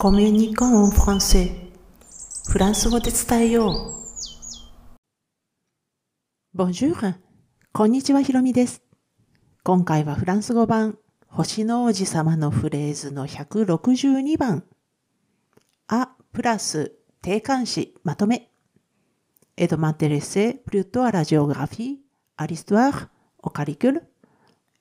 コミュニコンフランセフランス語で伝えよう。Bonjour! こんにちは、ひろみです。今回はフランス語版、星の王子様のフレーズの162番。あ、プラス、定冠詞、まとめ。et de m'intéresser plutôt à la géographie, à l'histoire, au calcul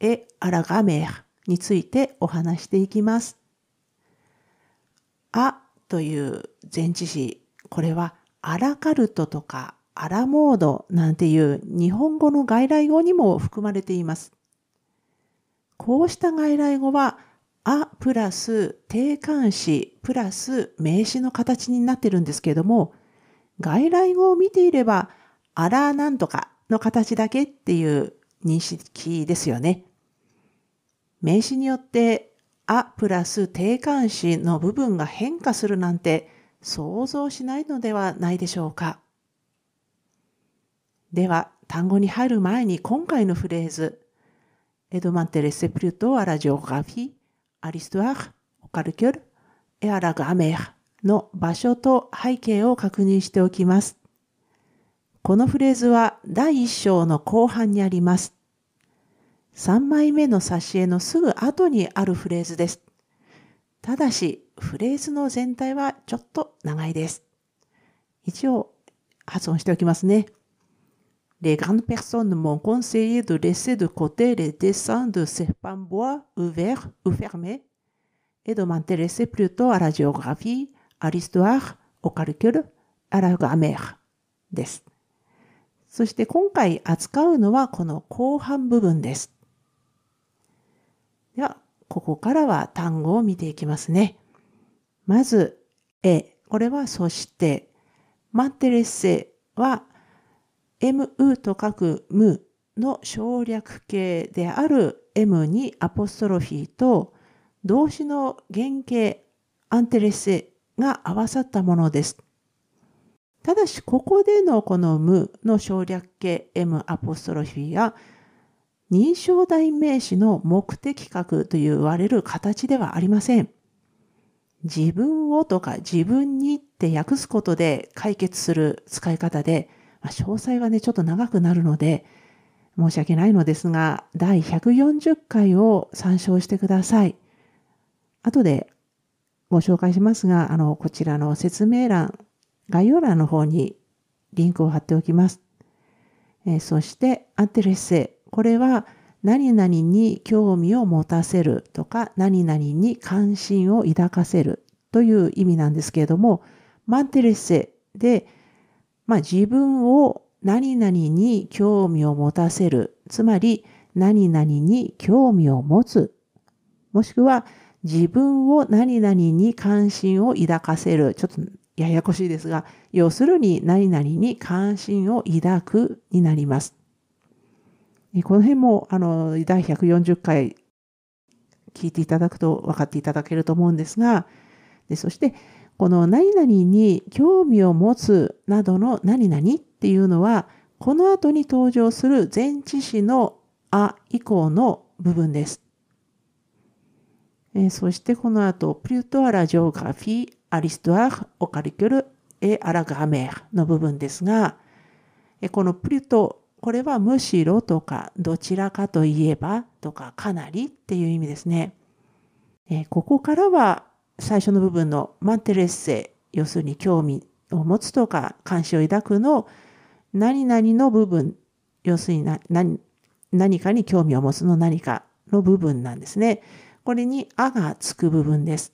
et à la grammaire についてお話していきます。あという前置詞、これはアラカルトとかアラモードなんていう日本語の外来語にも含まれています。こうした外来語は、あプラス定冠詞プラス名詞の形になってるんですけども、外来語を見ていれば、あらなんとかの形だけっていう認識ですよね。名詞によってあプラス定冠詞の部分が変化するなんて想像しないのではないでしょうか。では、単語に入る前に今回のフレーズ、エドマンテレセプリュトアラジオグラフィー、アリストアー、オカルキュル、エアラガメーの場所と背景を確認しておきます。このフレーズは第1章の後半にあります。3枚目の挿絵のすぐ後にあるフレーズです。ただし、フレーズの全体はちょっと長いです。一応、発音しておきますね。Les grandes personnes m'ont conseillé de laisser de côté les dessins de serpents bois ouverts ou fermés et de m'intéresser plutôt à la géographie, à l'histoire, au calcul, à la grammaire です。そして今回扱うのはこの後半部分です。では、ここからは単語を見ていきますね。まず、え、これはそして、マテレッセは、mu と書く無の省略形である m にアポストロフィーと動詞の原型アンテレッセが合わさったものです。ただし、ここでのこの無の省略形 m アポストロフィーや認証代名詞の目的格と言われる形ではありません。自分をとか自分にって訳すことで解決する使い方で、まあ、詳細はね、ちょっと長くなるので、申し訳ないのですが、第140回を参照してください。後でご紹介しますが、あの、こちらの説明欄、概要欄の方にリンクを貼っておきます。えー、そして、アンテレッセこれは何々に興味を持たせるとか何々に関心を抱かせるという意味なんですけれども、マンテレッセで、まあ、自分を何々に興味を持たせる、つまり何々に興味を持つ、もしくは自分を何々に関心を抱かせる、ちょっとややこしいですが、要するに何々に関心を抱くになります。この辺も、あの、第140回聞いていただくと分かっていただけると思うんですが、でそして、この何々に興味を持つなどの何々っていうのは、この後に登場する前置詞のあ以降の部分です。えそしてこの後、プリュートアラジオグラフィー、アリストアー、オカリキュル、エアラグラメーの部分ですが、えこのプリュトこれはむしろとか、どちらかといえばとか、かなりっていう意味ですね。えー、ここからは最初の部分のマンテレッセ、要するに興味を持つとか、関心を抱くの何々の部分、要するに何何かに興味を持つの何かの部分なんですね。これにあがつく部分です。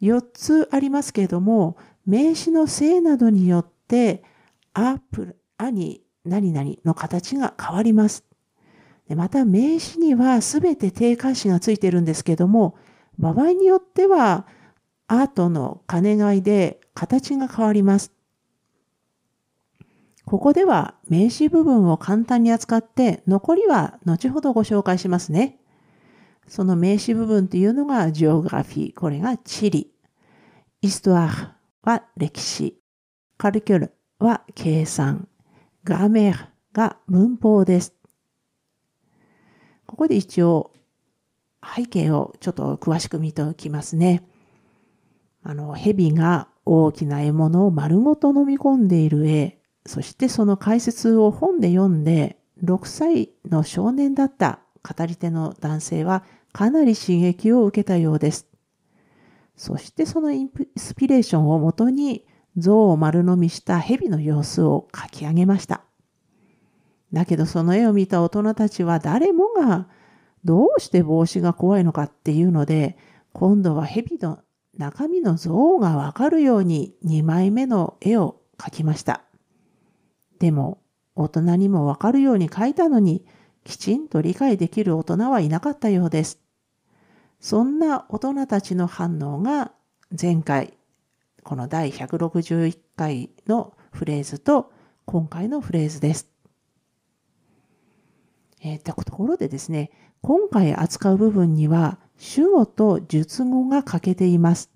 4つありますけれども、名詞の性などによって、あ、プあに何々の形が変わります。でまた名詞には全て定冠詞がついてるんですけども、場合によっては、アートの兼ね合いで形が変わります。ここでは名詞部分を簡単に扱って、残りは後ほどご紹介しますね。その名詞部分というのがジオグラフィー、これが地理。イストアーは歴史。カルキュルは計算。ガメーが文法です。ここで一応背景をちょっと詳しく見ておきますね。あの、蛇が大きな獲物を丸ごと飲み込んでいる絵、そしてその解説を本で読んで、6歳の少年だった語り手の男性はかなり刺激を受けたようです。そしてそのインスピレーションをもとに象を丸飲みした蛇の様子を書き上げました。だけどその絵を見た大人たちは誰もがどうして帽子が怖いのかっていうので、今度は蛇の中身の像がわかるように2枚目の絵を描きました。でも、大人にもわかるように描いたのに、きちんと理解できる大人はいなかったようです。そんな大人たちの反応が前回、この第161回のフレーズと今回のフレーズです。え、っと、ところでですね、今回扱う部分には、主語と述語が欠けています。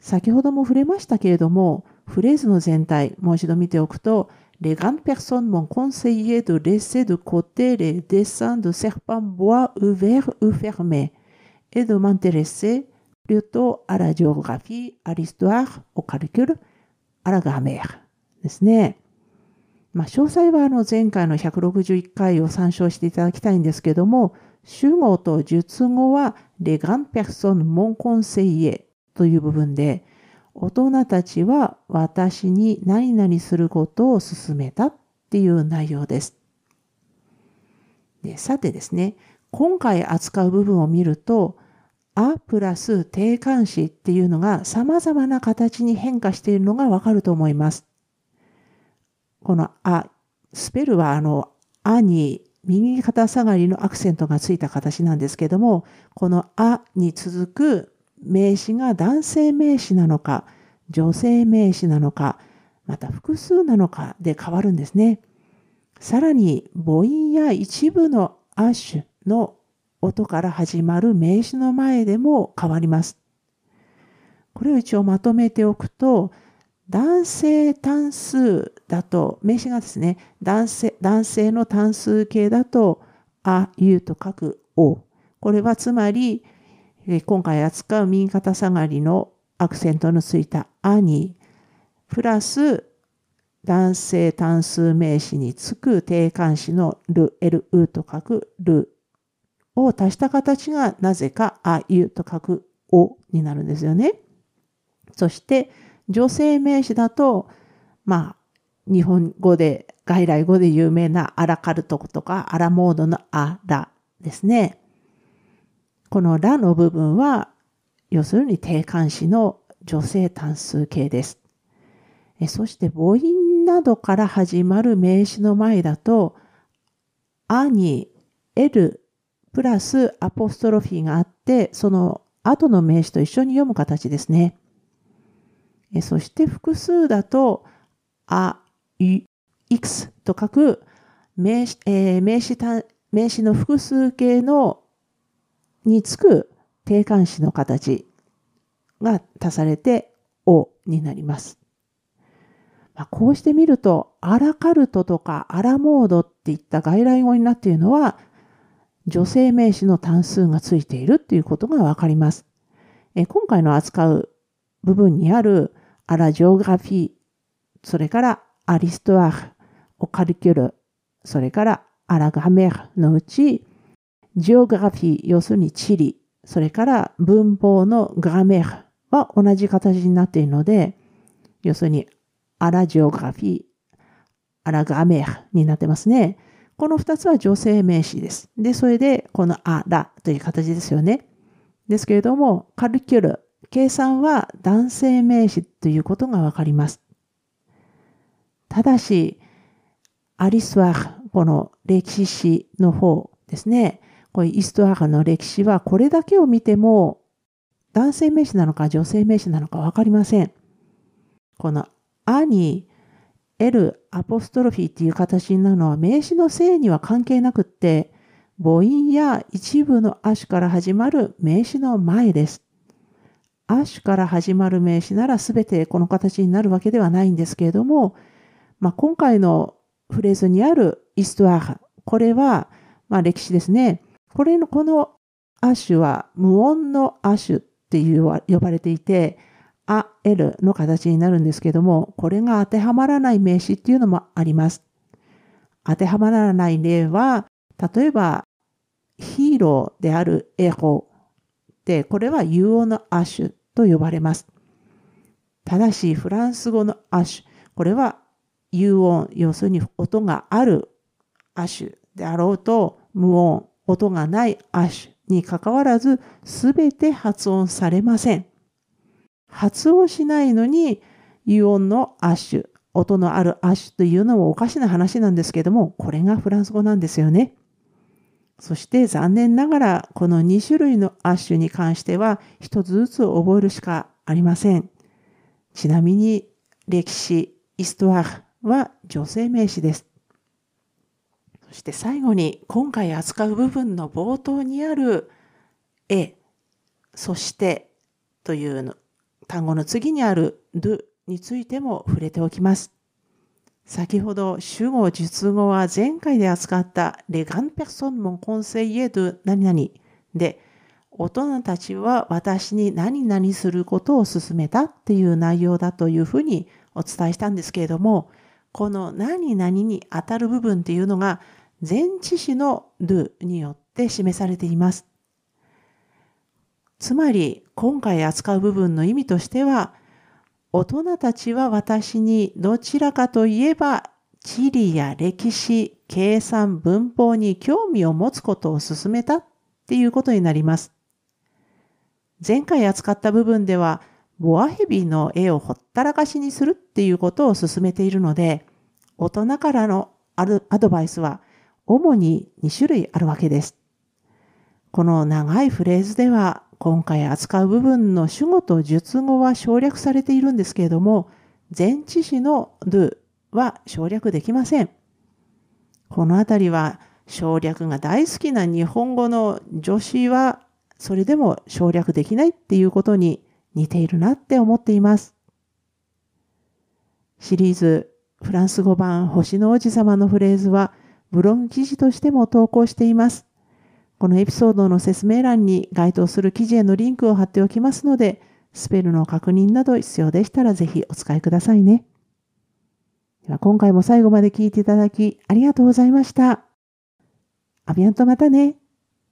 先ほども触れましたけれども、フレーズの全体、もう一度見ておくと、レガンペソンモンコンセイエドレセドコテレデサンドセッパンボアウフェルウフェルメエドマンテレセ plutôt à la géographie, à l'histoire, au calcul, à la grammaire ですね。まあ、詳細はあの前回の161回を参照していただきたいんですけども、主語と述語は、レガンペクソンモンコンセイエという部分で、大人たちは私に何々することを勧めたっていう内容です。でさてですね、今回扱う部分を見ると、あプラス定冠詞っていうのが様々な形に変化しているのがわかると思います。このあ、スペルはあの、あに右肩下がりのアクセントがついた形なんですけども、このあに続く名詞が男性名詞なのか、女性名詞なのか、また複数なのかで変わるんですね。さらに母音や一部のアッシュの音から始まる名詞の前でも変わります。これを一応まとめておくと、男性単数だと、名詞がですね、男性男性の単数形だと、あ、ゆと書くお。これはつまり、今回扱う右肩下がりのアクセントのついたあに、プラス男性単数名詞につく定冠詞のる、エル、うと書くるを足した形がなぜかあ、ゆと書くおになるんですよね。そして、女性名詞だと、まあ、日本語で、外来語で有名なアラカルトとかアラモードのアラですね。このラの部分は、要するに定冠詞の女性単数形です。そして母音などから始まる名詞の前だと、あに L プラスアポストロフィーがあって、その後の名詞と一緒に読む形ですね。そして複数だと、あ、い、いくつと書く名詞、えー、名詞名詞の複数形のにつく定冠詞の形が足されて、おになります。まあ、こうしてみると、アラカルトとかアラモードっていった外来語になっているのは、女性名詞の単数がついているっていうことがわかります。え今回の扱う部分にあるアラジオグラフィー、それからアリストワール、オカルキュル、それからアラグラメーのうち、ジオグラフィー、要するに地理、それから文法のグラメーは同じ形になっているので、要するにアラジオグラフィー、アラグラメーになってますね。この二つは女性名詞です。で、それでこのアラという形ですよね。ですけれども、カルキュル、計算は男性名詞ということがわかります。ただし、アリスワーこの歴史史の方ですね。こういうイストワーの歴史はこれだけを見ても男性名詞なのか女性名詞なのかわかりません。このアに L アポストロフィーっていう形になるのは名詞の性には関係なくって母音や一部の亜種から始まる名詞の前です。アッシュから始まる名詞なら全てこの形になるわけではないんですけれども、まあ、今回のフレーズにあるイストワーこれは、まあ、歴史ですね。これの、このアッシュは無音のアッシュっていう呼ばれていて、あ、L の形になるんですけども、これが当てはまらない名詞っていうのもあります。当てはまらない例は、例えば、ヒーローであるエホで、これは有音のアッシュと呼ばれます。ただし、フランス語のアッシュ、これは有音、要するに音があるアッシュであろうと、無音、音がないアッシュにかかわらず、すべて発音されません。発音しないのに、有音のアッシュ、音のあるアッシュというのもおかしな話なんですけども、これがフランス語なんですよね。そして残念ながら、この2種類のアッシュに関しては、一つずつ覚えるしかありません。ちなみに、歴史、イストワーは女性名詞です。そして最後に、今回扱う部分の冒頭にある、え、そしてというの単語の次にある do についても触れておきます。先ほど主語、述語は前回で扱ったレガンペクソンモンコンセイエド何々で大人たちは私に何々することを勧めたっていう内容だというふうにお伝えしたんですけれどもこの何々に当たる部分っていうのが前置詞の do によって示されています。つまり今回扱う部分の意味としては大人たちは私にどちらかといえば地理や歴史、計算、文法に興味を持つことを進めたっていうことになります。前回扱った部分ではボアヘビの絵をほったらかしにするっていうことを進めているので大人からのアドバイスは主に2種類あるわけです。この長いフレーズでは今回扱う部分の主語と述語は省略されているんですけれども、前置詞の do は省略できません。このあたりは省略が大好きな日本語の助詞はそれでも省略できないっていうことに似ているなって思っています。シリーズフランス語版星の王子様のフレーズはブログ記事としても投稿しています。このエピソードの説明欄に該当する記事へのリンクを貼っておきますので、スペルの確認など必要でしたらぜひお使いくださいね。では今回も最後まで聞いていただきありがとうございました。アビアンとまたね。